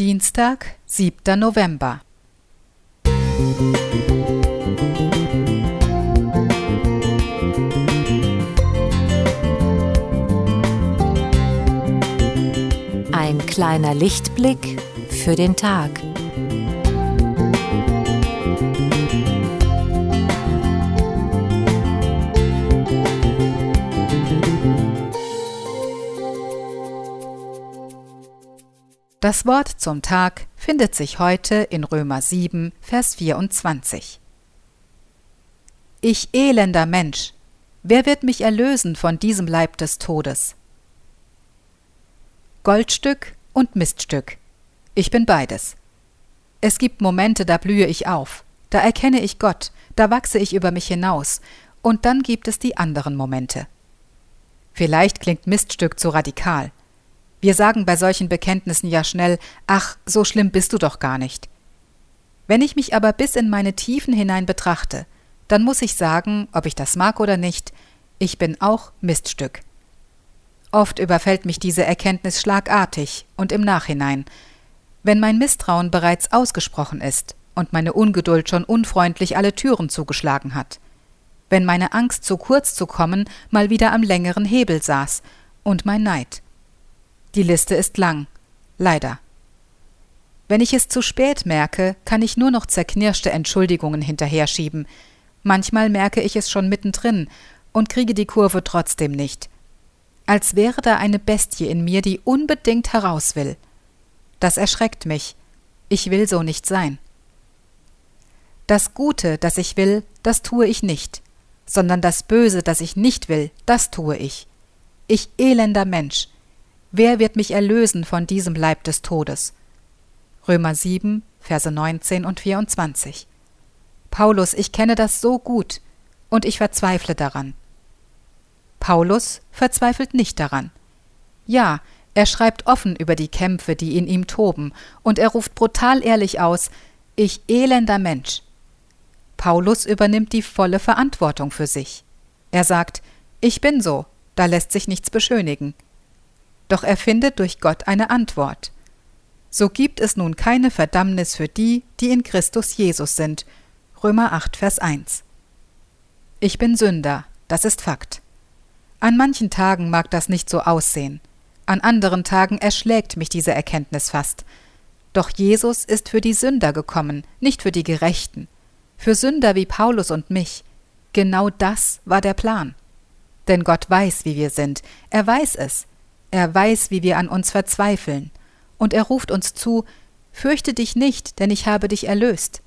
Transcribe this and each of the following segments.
Dienstag, 7. November. Ein kleiner Lichtblick für den Tag. Das Wort zum Tag findet sich heute in Römer 7, Vers 24. Ich elender Mensch, wer wird mich erlösen von diesem Leib des Todes? Goldstück und Miststück. Ich bin beides. Es gibt Momente, da blühe ich auf, da erkenne ich Gott, da wachse ich über mich hinaus, und dann gibt es die anderen Momente. Vielleicht klingt Miststück zu radikal, wir sagen bei solchen Bekenntnissen ja schnell, ach, so schlimm bist du doch gar nicht. Wenn ich mich aber bis in meine Tiefen hinein betrachte, dann muss ich sagen, ob ich das mag oder nicht, ich bin auch Miststück. Oft überfällt mich diese Erkenntnis schlagartig und im Nachhinein, wenn mein Misstrauen bereits ausgesprochen ist und meine Ungeduld schon unfreundlich alle Türen zugeschlagen hat, wenn meine Angst, zu kurz zu kommen, mal wieder am längeren Hebel saß und mein Neid. Die Liste ist lang, leider. Wenn ich es zu spät merke, kann ich nur noch zerknirschte Entschuldigungen hinterher schieben. Manchmal merke ich es schon mittendrin und kriege die Kurve trotzdem nicht. Als wäre da eine Bestie in mir, die unbedingt heraus will. Das erschreckt mich. Ich will so nicht sein. Das Gute, das ich will, das tue ich nicht, sondern das Böse, das ich nicht will, das tue ich. Ich elender Mensch, Wer wird mich erlösen von diesem Leib des Todes? Römer 7, Verse 19 und 24. Paulus, ich kenne das so gut, und ich verzweifle daran. Paulus verzweifelt nicht daran. Ja, er schreibt offen über die Kämpfe, die in ihm toben, und er ruft brutal ehrlich aus, ich elender Mensch. Paulus übernimmt die volle Verantwortung für sich. Er sagt, ich bin so, da lässt sich nichts beschönigen doch er findet durch Gott eine Antwort. So gibt es nun keine Verdammnis für die, die in Christus Jesus sind. Römer 8, Vers 1. Ich bin Sünder, das ist Fakt. An manchen Tagen mag das nicht so aussehen, an anderen Tagen erschlägt mich diese Erkenntnis fast. Doch Jesus ist für die Sünder gekommen, nicht für die Gerechten, für Sünder wie Paulus und mich. Genau das war der Plan. Denn Gott weiß, wie wir sind, er weiß es, er weiß, wie wir an uns verzweifeln, und er ruft uns zu: Fürchte dich nicht, denn ich habe dich erlöst.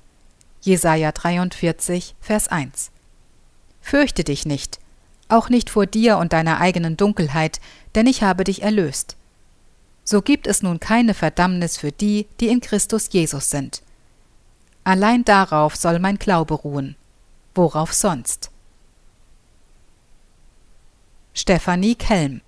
Jesaja 43, Vers 1. Fürchte dich nicht, auch nicht vor dir und deiner eigenen Dunkelheit, denn ich habe dich erlöst. So gibt es nun keine Verdammnis für die, die in Christus Jesus sind. Allein darauf soll mein Glaube ruhen. Worauf sonst? Stefanie Kelm